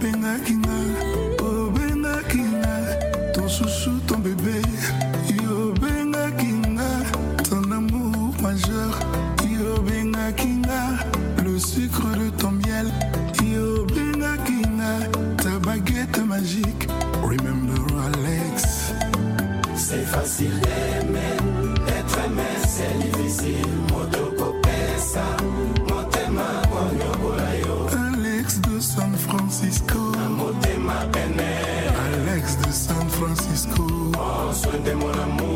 bengaki nga obengaki oh, nga ton susu ton bebe yobengaki nga ton amour majeur. Yobengaki nga le sucre de ton miel. Yobengaki nga ta baguette magique. Remember alex. C'est facile then when I'm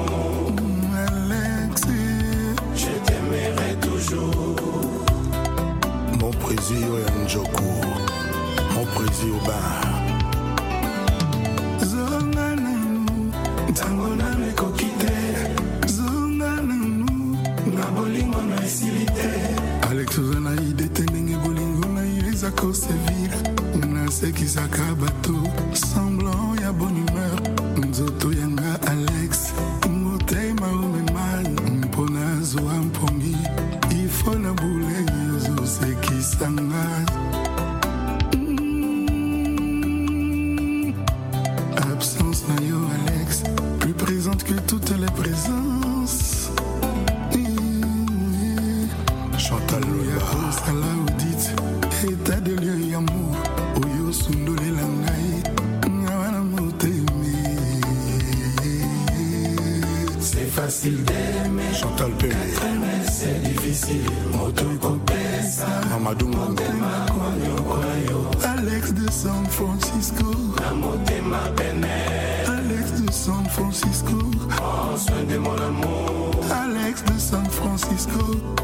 coat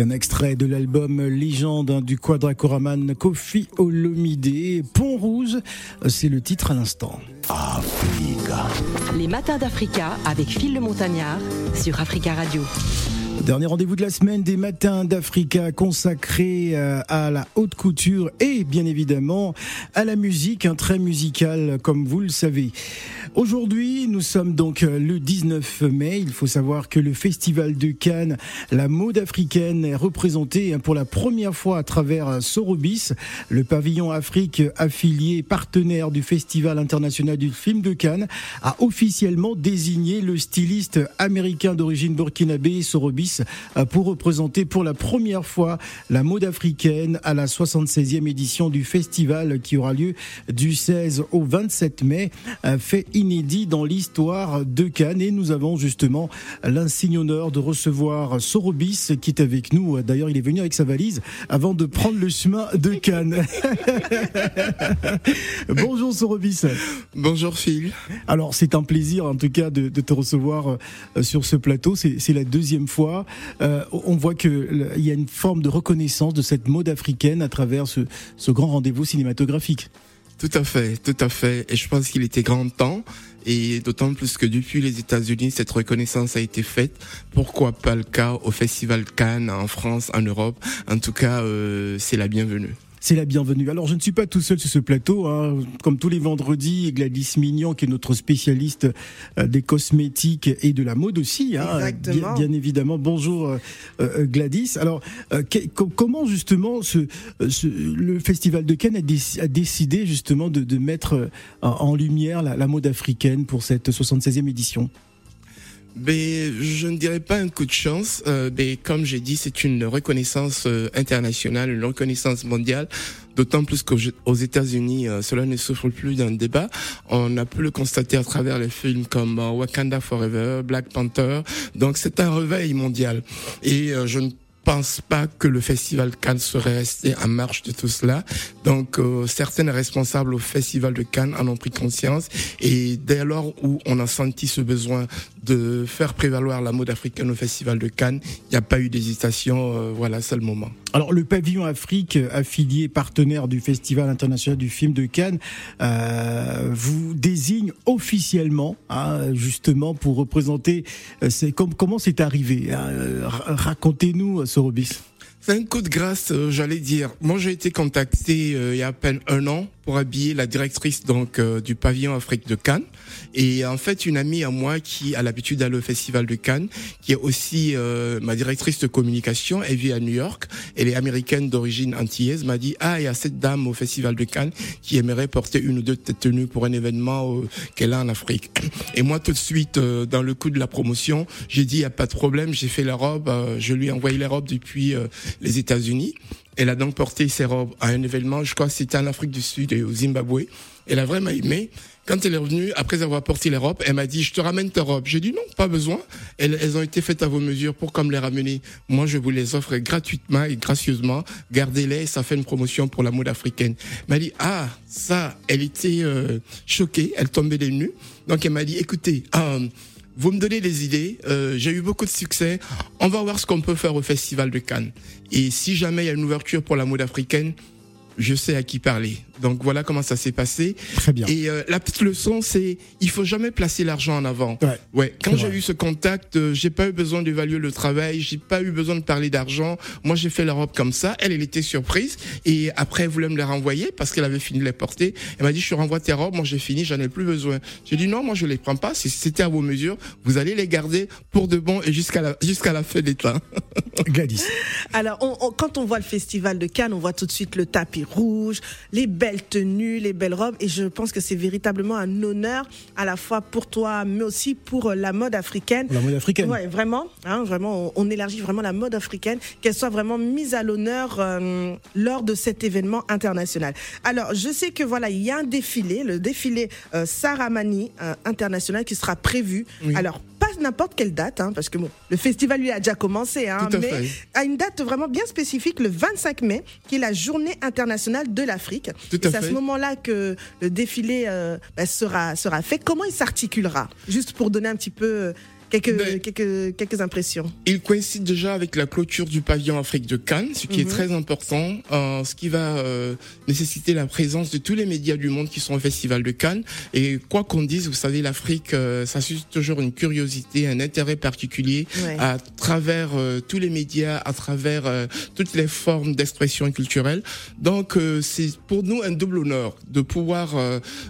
un extrait de l'album Légende du quadracoraman Kofi Olomide. Pont Rouge, c'est le titre à l'instant. Africa. Les matins d'Africa avec Phil le Montagnard sur Africa Radio. Dernier rendez-vous de la semaine des matins d'Africa consacré euh, à la haute couture et bien évidemment à la musique, un trait musical comme vous le savez. Aujourd'hui, nous sommes donc euh, le 19 mai. Il faut savoir que le Festival de Cannes, la mode africaine, est représentée hein, pour la première fois à travers euh, Sorobis, le pavillon Afrique affilié partenaire du Festival international du film de Cannes, a officiellement désigné le styliste américain d'origine burkinabé Sorobis euh, pour représenter pour la première fois la mode africaine à la 76e édition du festival qui aura lieu du 16 au 27 mai. Fait inédit dans l'histoire de Cannes et nous avons justement l'insigne honneur de recevoir Sorobis qui est avec nous. D'ailleurs, il est venu avec sa valise avant de prendre le chemin de Cannes. Bonjour Sorobis. Bonjour Phil. Alors c'est un plaisir en tout cas de, te recevoir euh, sur ce plateau. C'est la deuxième fois. Euh, on voit qu'il y a une forme de reconnaissance de cette mode africaine à travers ce, grand rendez-vous cinématographique. Tout à fait, tout à fait. Et je pense qu'il était grand temps. Et d'autant plus que depuis les États-Unis, cette reconnaissance a été faite. Pourquoi pas le cas au Festival Cannes en France, en Europe? En tout cas, euh, c'est la bienvenue c'est la bienvenue. Alors je ne suis pas tout seul sur ce plateau, hein. comme tous les vendredis, Gladys Mignon, qui est notre spécialiste euh, des cosmétiques et de la mode aussi, hein, bien, évidemment. Bonjour euh, euh, Gladys. Alors comment justement ce, le Festival de Cannes a, décidé justement de, mettre en lumière la, la mode africaine pour cette 76e édition? Ben, je ne dirais pas un coup de chance. Euh, ben, comme j'ai dit, c'est une reconnaissance euh, internationale, une reconnaissance mondiale. D'autant plus qu'aux États-Unis, euh, cela ne souffre plus d'un débat. On a pu le constater à travers les films comme euh, Wakanda Forever, Black Panther. Donc c'est un réveil mondial. Et je ne pense pas que le festival Cannes serait resté en marche de tout cela. Donc euh, certaines responsables au festival de Cannes en ont pris conscience et dès lors où on a senti ce besoin de faire prévaloir la mode africaine au festival de Cannes, il n'y a pas eu d'hésitation. Euh, voilà, c'est le moment. Alors le pavillon Afrique, affilié partenaire du Festival international du film de Cannes, euh, vous désigne officiellement, hein, justement, pour représenter. Comment c'est arrivé hein, Racontez-nous, C'est un coup de grâce, j'allais dire. Moi, j'ai été contacté il y a à peine un an pour habiller la directrice donc euh, du pavillon Afrique de Cannes. Et en fait, une amie à moi qui a l'habitude d'aller au festival de Cannes, qui est aussi euh, ma directrice de communication, elle vit à New York, elle est américaine d'origine antillaise, m'a dit ah il y a cette dame au festival de Cannes qui aimerait porter une ou deux tenues pour un événement euh, qu'elle a en Afrique. Et moi tout de suite dans le coup de la promotion, j'ai dit il y a pas de problème, j'ai fait la robe, je lui ai envoyé les robes depuis les États-Unis. Elle a donc porté ses robes à un événement, je crois que c'était en Afrique du Sud et au Zimbabwe. Elle a vraiment aimé. Quand elle est revenue, après avoir porté les robes, elle m'a dit, je te ramène ta robe. J'ai dit non, pas besoin. Elles, elles ont été faites à vos mesures pour comme les ramener. Moi, je vous les offre gratuitement et gracieusement. Gardez-les, ça fait une promotion pour la mode africaine. Elle m'a dit, ah, ça, elle était euh, choquée, elle tombait des nues. Donc elle m'a dit, écoutez, euh, vous me donnez des idées. Euh, j'ai eu beaucoup de succès. On va voir ce qu'on peut faire au Festival de Cannes. Et si jamais il y a une ouverture pour la mode africaine, je sais à qui parler. Donc voilà comment ça s'est passé. Très bien. Et euh, la petite leçon, c'est il faut jamais placer l'argent en avant. Ouais. ouais. Quand j'ai eu ce contact, euh, j'ai pas eu besoin d'évaluer le travail, j'ai pas eu besoin de parler d'argent. Moi, j'ai fait la robe comme ça. Elle, elle était surprise. Et après, elle voulait me les renvoyer parce qu'elle avait fini de les porter. Elle m'a dit, je renvoie tes robes. Moi, j'ai fini, j'en ai plus besoin. J'ai dit non, moi, je les prends pas. Si c'était à vos mesures, vous allez les garder pour de bon et jusqu'à la jusqu'à la fin des temps. Gladys. Alors, on, quand on voit le festival de Cannes, on voit tout de suite le tapis rouge, les belles tenues, les belles robes. Et je pense que c'est véritablement un honneur à la fois pour toi, mais aussi pour la mode africaine. La mode africaine. Ouais, vraiment. Hein, vraiment, on, élargit vraiment la mode africaine, qu'elle soit vraiment mise à l'honneur euh, lors de cet événement international. Alors, je sais que voilà, il y a un défilé, le défilé euh, Saramani euh, international qui sera prévu. Alors, n'importe quelle date, hein, parce que bon, le festival lui a déjà commencé, hein, mais à une date vraiment bien spécifique, le 25 mai, qui est la journée internationale de l'Afrique. C'est à, ce moment-là que le défilé euh, bah, sera, sera fait. Comment il s'articulera? Juste pour donner un petit peu Quelques, ben, quelques, quelques impressions. Il coïncide déjà avec la clôture du pavillon Afrique de Cannes, ce qui est mhm. très important, euh, ce qui va euh, nécessiter la présence de tous les médias du monde qui sont au Festival de Cannes. Et quoi qu'on dise, vous savez, l'Afrique, euh, ça suscite toujours une curiosité, un intérêt particulier à travers tous les médias, à travers toutes les formes d'expression culturelle. Donc, c'est pour nous un double honneur de pouvoir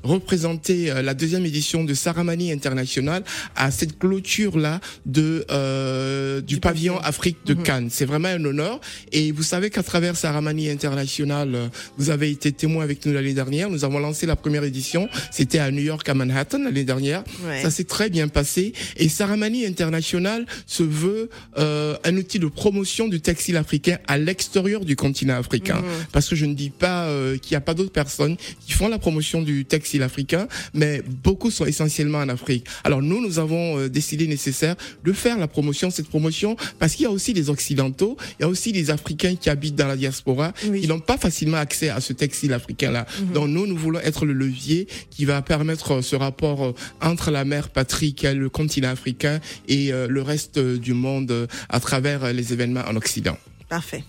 représenter la deuxième édition de Saramani International à cette clôture là de euh, du, pavillon Afrique de mhm. Cannes. C'est vraiment un honneur. Et vous savez qu'à travers Saramani International, euh, vous avez été témoin avec nous l'année dernière. Nous avons lancé la première édition. C'était à New York, à Manhattan l'année dernière. Ça s'est très bien passé. Et Saramani International se veut euh, un outil de promotion du textile africain à l'extérieur du continent africain. Mhm. Parce que je ne dis pas euh, qu'il n'y a pas d'autres personnes qui font la promotion du textile africain, mais beaucoup sont essentiellement en Afrique. Alors nous, nous avons euh, décidé nécessaire de faire la promotion, cette promotion, parce qu'il y a aussi des Occidentaux, il y a aussi des Africains qui habitent dans la diaspora, qui n'ont pas facilement accès à ce textile africain-là. Mhm. Donc nous, nous voulons être le levier qui va permettre euh, ce rapport euh, entre la mère patrie, le continent africain, et euh, le reste du monde à travers les événements en Occident. Parfait.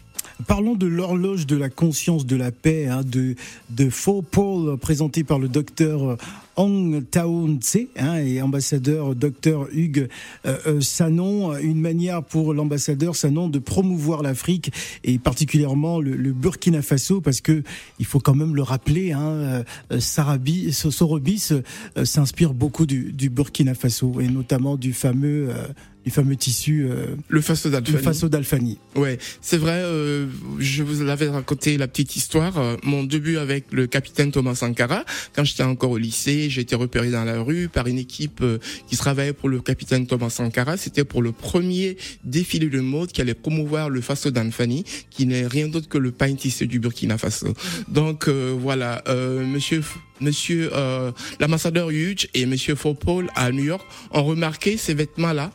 Parlons de l'horloge de la conscience de la paix hein, de, de Faux Paul, présenté par le docteur Hong Tao Tse hein, et ambassadeur docteur Hugues euh, euh, Sanon. Une manière pour l'ambassadeur Sanon de promouvoir l'Afrique et particulièrement le, Burkina Faso parce que il faut quand même le rappeler, hein, euh, Sarabi, Sorobis s'inspire beaucoup du, du, Burkina Faso et notamment du fameux les fameux tissus. Euh, le faso d'Alfani. Le faso d'Alfani. Ouais, c'est vrai. Euh, je vous l'avais raconté la petite histoire. Euh, mon début avec le capitaine Thomas Sankara, quand j'étais encore au lycée, j'ai été repéré dans la rue par une équipe qui travaillait pour le capitaine Thomas Sankara. C'était pour le premier défilé de mode qui allait promouvoir le faso d'Alfani, qui n'est rien d'autre que le pain tissé du Burkina Faso. Donc voilà, Monsieur Monsieur l'ambassadeur Hughes et Monsieur Paul à New York ont remarqué ces vêtements-là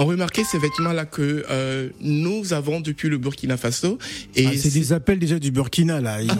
ont remarqué ces vêtements-là que euh, nous avons depuis le Burkina Faso. Et ah, c'est des appels déjà du Burkina là. Ils,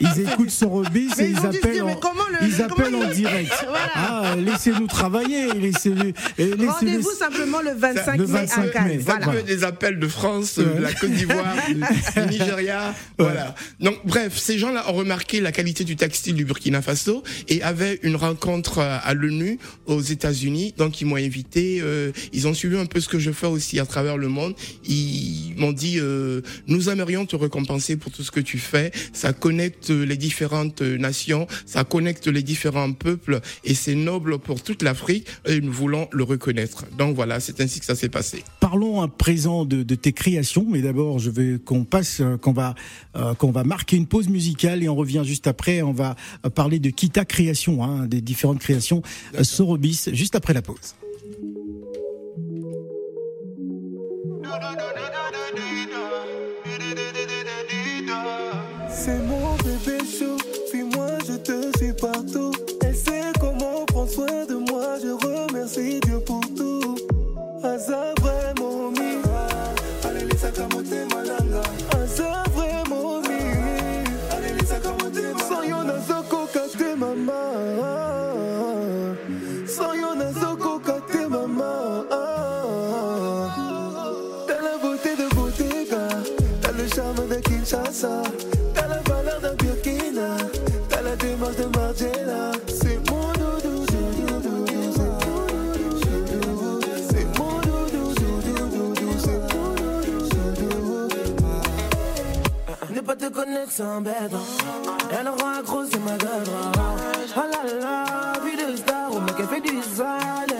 ils, écoutent Sorobis et ils appellent, en, ils appellent en direct. Ah, laissez-nous travailler. Laissez laissez Rendez-vous simplement le 25, mai à Cannes. Voilà. des appels de France, de la Côte d'Ivoire, du, Nigeria. Voilà. Donc bref, ces gens-là ont remarqué la qualité du textile du Burkina Faso et avaient une rencontre à l'ONU aux États-Unis. Donc ils m'ont invité. Euh, ils ont suivi un peu ce que je fais aussi à travers le monde. Ils m'ont dit euh, nous aimerions te récompenser pour tout ce que tu fais. Ça connecte les différentes nations, ça connecte les différents peuples et c'est noble pour toute l'Afrique et nous voulons le reconnaître. Donc voilà, c'est ainsi que ça s'est passé. Parlons à présent de, tes créations, mais d'abord je veux qu'on passe, euh, qu'on va, qu'on va marquer une pause musicale et on revient juste après. On va parler de Kita Création, hein, des différentes créations Sorobis, juste après la pause. C'est mon bébé chaud, sans bête. Elle accro, c'est ma gueule. Oh là là, vie de star, au mec, elle fait du sale.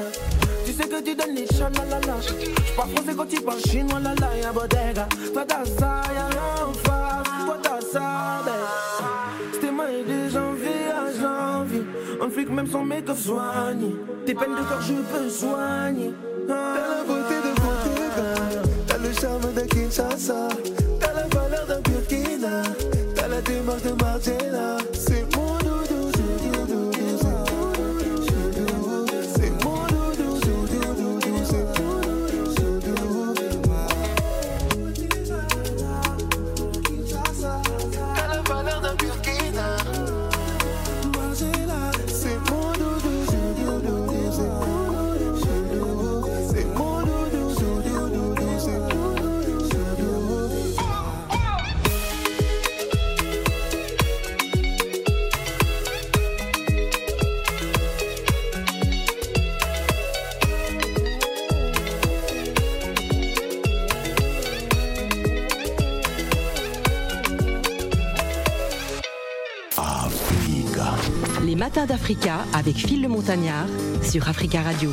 Tu sais que tu donnes les chats, la la la. J'parle français quand tu parles chinois, la la, y'a bodega. Toi t'as ça, y'a rien en face. Toi t'as ça, ben. C'était moi et de janvier à janvier. On flic même son make-up soigné. Tes peines de corps, je peux soigner. T'as la beauté de Bottega. T'as le charme de Kinshasa. La démarche D'Africa avec Phil le Montagnard sur Africa Radio.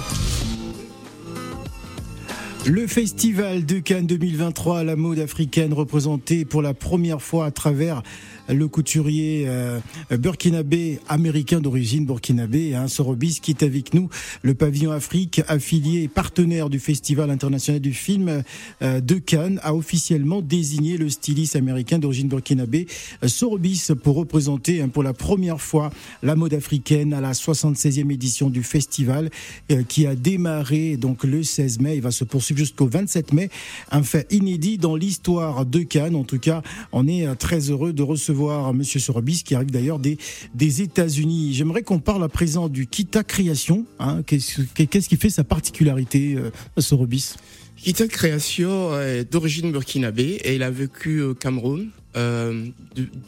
Le festival de Cannes 2023 la mode africaine représenté pour la première fois à travers le couturier euh, burkinabé américain d'origine burkinabé, hein, Sorobis, qui est avec nous, le pavillon Afrique, affilié et partenaire du Festival international du film euh, de Cannes, a officiellement désigné le styliste américain d'origine burkinabé, euh, Sorobis, pour représenter hein, pour la première fois la mode africaine à la 76e édition du festival, euh, qui a démarré donc le 16 mai, il va se poursuivre jusqu'au 27 mai, un fait inédit dans l'histoire de Cannes. En tout cas, on est très heureux de recevoir Monsieur Sorobis, qui arrive d'ailleurs des, des États-Unis. J'aimerais qu'on parle à présent du Kita Création. Hein. Qu'est-ce qui fait sa particularité, euh, Sorobis Kita Création est d'origine burkinabé et il a vécu au Cameroun, euh,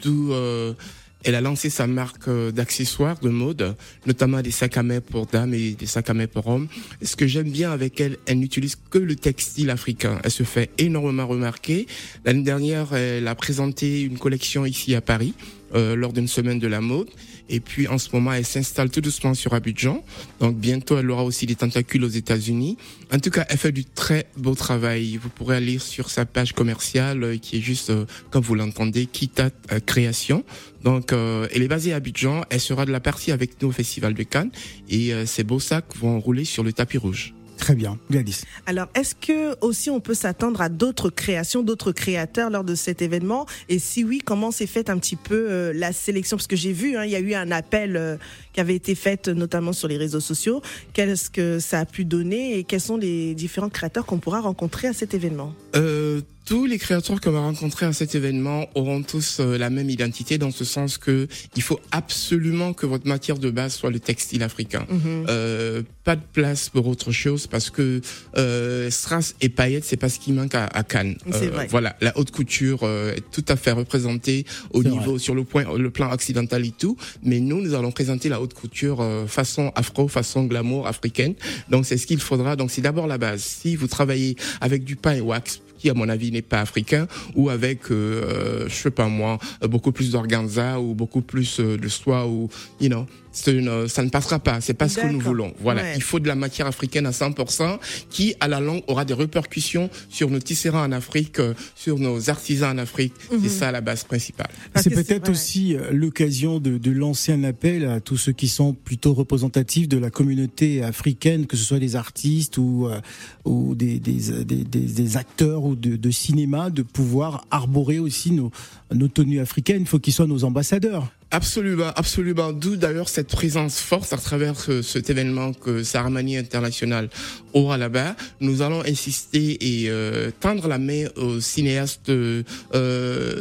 d'où euh, elle a lancé sa marque euh, d'accessoires de mode, notamment des sacs à main pour dames et des sacs à main pour hommes. Ce que j'aime bien avec elle, elle n'utilise que le textile africain. Elle se fait énormément remarquer. L'année dernière, elle a présenté une collection ici à Paris euh, lors d'une semaine de la mode. Et puis en ce moment, elle s'installe tout doucement sur Abidjan. Donc bientôt, elle aura aussi des tentacules aux États-Unis. En tout cas, elle fait du très beau travail. Vous pourrez aller sur sa page commerciale euh, qui est juste, euh, comme vous l'entendez, Kita euh, Création. Donc, elle est basée à Abidjan. Elle sera de la partie avec nous au Festival de Cannes. Et ces beaux sacs vont rouler sur le tapis rouge. Très bien, Gladys. Alors, est-ce que aussi on peut s'attendre à d'autres créations, d'autres créateurs lors de cet événement? Et si oui, comment s'est faite un petit peu euh, la sélection? Parce que j'ai vu, hein, il y a eu un appel euh, qui avait été fait notamment sur les réseaux sociaux. Qu'est-ce que ça a pu donner et quels sont les différents créateurs qu'on pourra rencontrer à cet événement? Euh, tous les créateurs qu'on va rencontrer à cet événement auront tous euh, la même identité dans ce sens que il faut absolument que votre matière de base soit le textile africain. Mhm. euh, pas de place pour autre chose parce que euh, strass et paillettes c'est pas ce qui manque à, à Cannes. C'est Euh, vrai. Voilà, la haute couture euh, est tout à fait représentée au niveau sur le point le plan occidental et tout, mais nous nous allons présenter la haute couture euh, façon afro, façon glamour africaine. Donc c'est ce qu'il faudra. Donc c'est d'abord la base. Si vous travaillez avec du pain et wax qui à mon avis n'est pas africain ou avec euh, euh, je sais pas moi beaucoup plus d'organza ou beaucoup plus euh, de soie ou you know c'est une, euh, ça ne passera pas. C'est pas ce que nous voulons. Voilà. Ouais. il faut de la matière africaine à 100% qui à la longue aura des répercussions sur nos tisserands en Afrique sur nos artisans en Afrique. C'est ça la base principale. C'est peut-être aussi l'occasion de, de lancer un appel à tous ceux qui sont plutôt représentatifs de la communauté africaine, que ce soit des artistes ou, euh, ou des, des, des, des- acteurs ou de, de cinéma, de pouvoir arborer aussi nos, nos tenues africaines. Il faut qu'ils soient nos ambassadeurs. Absolument, absolument. D'où d'ailleurs cette présence forte à travers ce- cet événement que Saramani International aura là-bas. Nous allons insister et euh, tendre la main aux cinéastes, euh,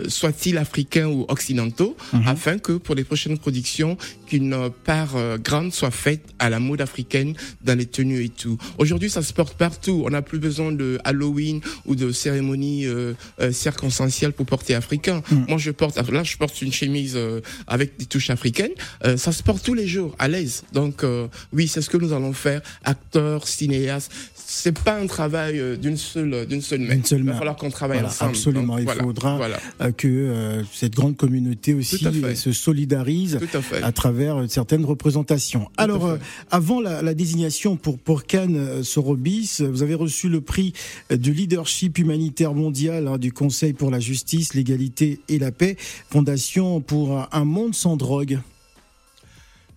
soit-ils africains ou occidentaux, afin que pour les prochaines productions, qu'une part euh, grande soit faite à la mode africaine dans les tenues et tout. Aujourd'hui, ça se porte partout. On n'a plus besoin de Halloween ou de cérémonies euh, euh, circonstancielles pour porter africain. Moi, je porte, là, je porte une chemise euh, avec des touches africaines. Euh, ça se porte tous les jours, à l'aise. Donc, euh, oui, c'est ce que nous allons faire. Acteurs, cinéastes. C'est pas un travail euh, d'une seule, d'une seule main. D'une seule Il main. va falloir qu'on travaille Voilà, ensemble. absolument. Donc, Il voilà, faudra Voilà, que cette grande communauté aussi Tout se solidarise tout à travers certaines représentations. Alors, fait. euh, avant la, la désignation pour, pour Cannes Sorobis, vous avez reçu le prix du leadership humanitaire mondial hein, du Conseil pour la justice, l'égalité et la paix, Fondation pour un- un sans drogue.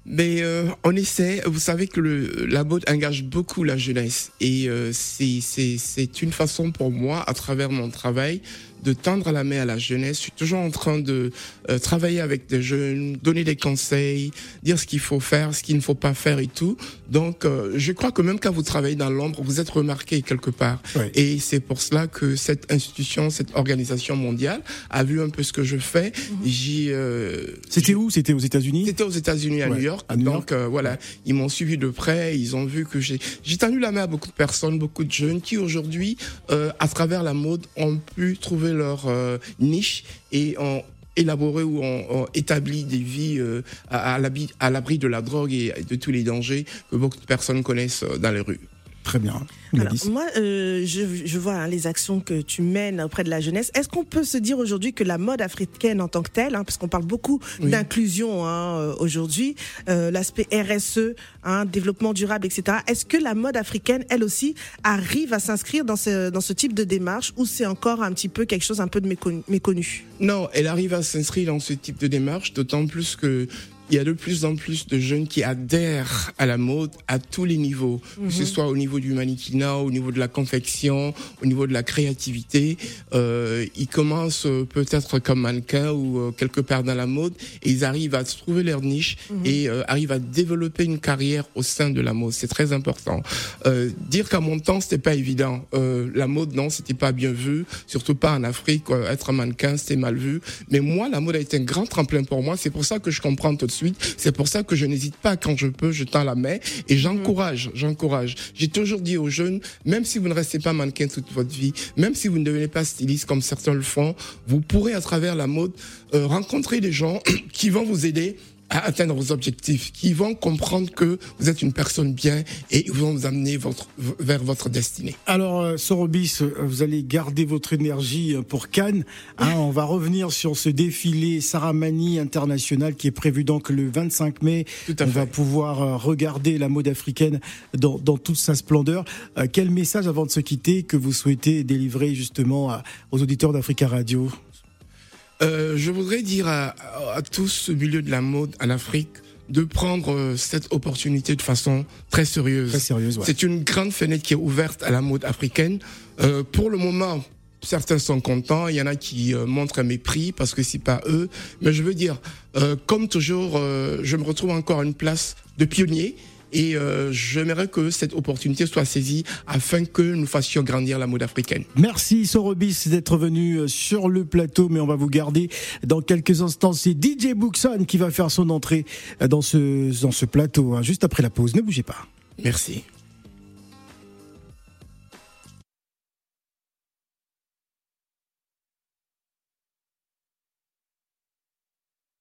Mais euh, on essaie. Vous savez que la mode engage beaucoup la jeunesse et euh, c'est une façon pour moi, à travers mon travail, de tendre la main à la jeunesse. Je suis toujours en train de euh, travailler avec des jeunes, donner des conseils, dire ce qu'il faut faire, ce qu'il ne faut pas faire et tout. Donc, euh, je crois que même quand vous travaillez dans l'ombre, vous êtes remarqué quelque part. Et c'est pour cela que cette institution, cette organisation mondiale a vu un peu ce que je fais. J'y euh, C'était où? C'était aux États-Unis? C'était aux États-Unis, à Ouais, New York. à New Donc euh, voilà, ils m'ont suivi de près. Ils ont vu que j'ai j'ai tendu la main à beaucoup de personnes, beaucoup de jeunes qui aujourd'hui, euh, à travers la mode, ont pu trouver leur euh, niche et ont élaboré ou ont, établi des vies euh, à, à l'abri à l'abri de la drogue et de tous les dangers que beaucoup de personnes connaissent euh, dans les rues. Très bien. Alors, moi, euh, je, je vois hein, les actions que tu mènes auprès de la jeunesse. Est-ce qu'on peut se dire aujourd'hui que la mode africaine en tant que telle, hein, parce qu'on parle beaucoup Oui. d'inclusion hein, euh, aujourd'hui, euh, l'aspect RSE, développement durable, etc. Est-ce que la mode africaine, elle aussi, arrive à s'inscrire dans ce, dans ce type de démarche ou c'est encore un petit peu quelque chose un peu de méconnu, méconnu? Non, elle arrive à s'inscrire dans ce type de démarche, d'autant plus que il y a de plus en plus de jeunes qui adhèrent à la mode à tous les niveaux, que ce soit au niveau du mannequinat, au niveau de la confection, au niveau de la créativité. Euh, ils commencent euh, peut-être comme mannequins ou euh, quelque part dans la mode et ils arrivent à trouver leur niche et euh, arrivent à développer une carrière au sein de la mode. C'est très important. Euh, dire qu'à mon temps c'était pas évident. Euh, la mode non, c'était pas bien vu, surtout pas en Afrique. Être un mannequin c'était mal vu. Mais moi, la mode a été un grand tremplin pour moi. C'est pour ça que je comprends tout de suite. C'est pour ça que je n'hésite pas quand je peux, je tends la main et j'encourage, j'encourage. J'ai toujours dit aux jeunes, même si vous ne restez pas mannequin toute votre vie, même si vous ne devenez pas styliste comme certains le font, vous pourrez à travers la mode euh, rencontrer des gens qui vont vous aider à atteindre vos objectifs, qui vont comprendre que vous êtes une personne bien et ils vont vous amener votre, vers votre destinée. Alors, euh, Sorobis, euh, vous allez garder votre énergie euh, pour Cannes. Hein, on va revenir sur ce défilé Saramani international qui est prévu donc le 25 mai. Tout à on fait. va pouvoir regarder la mode africaine dans, dans toute sa splendeur. Euh, quel message avant de se quitter que vous souhaitez délivrer justement à- aux auditeurs d'Africa Radio? Euh, je voudrais dire à, à tous ce milieu de la mode en Afrique de prendre euh, cette opportunité de façon très sérieuse. Très sérieuse, ouais. C'est une grande fenêtre qui est ouverte à la mode africaine. Euh, pour le moment, certains sont contents, il y en a qui euh, montrent un mépris parce que c'est pas eux. Mais je veux dire, euh, comme toujours, euh, je me retrouve encore à une place de pionnier. Et euh, j'aimerais que cette opportunité soit saisie afin que nous fassions grandir la mode africaine. Merci Sorobis d'être venu euh, sur le plateau, mais on va vous garder dans quelques instants. C'est DJ Bookson qui va faire son entrée euh, dans ce, dans ce plateau, hein, juste après la pause. Ne bougez pas. Merci.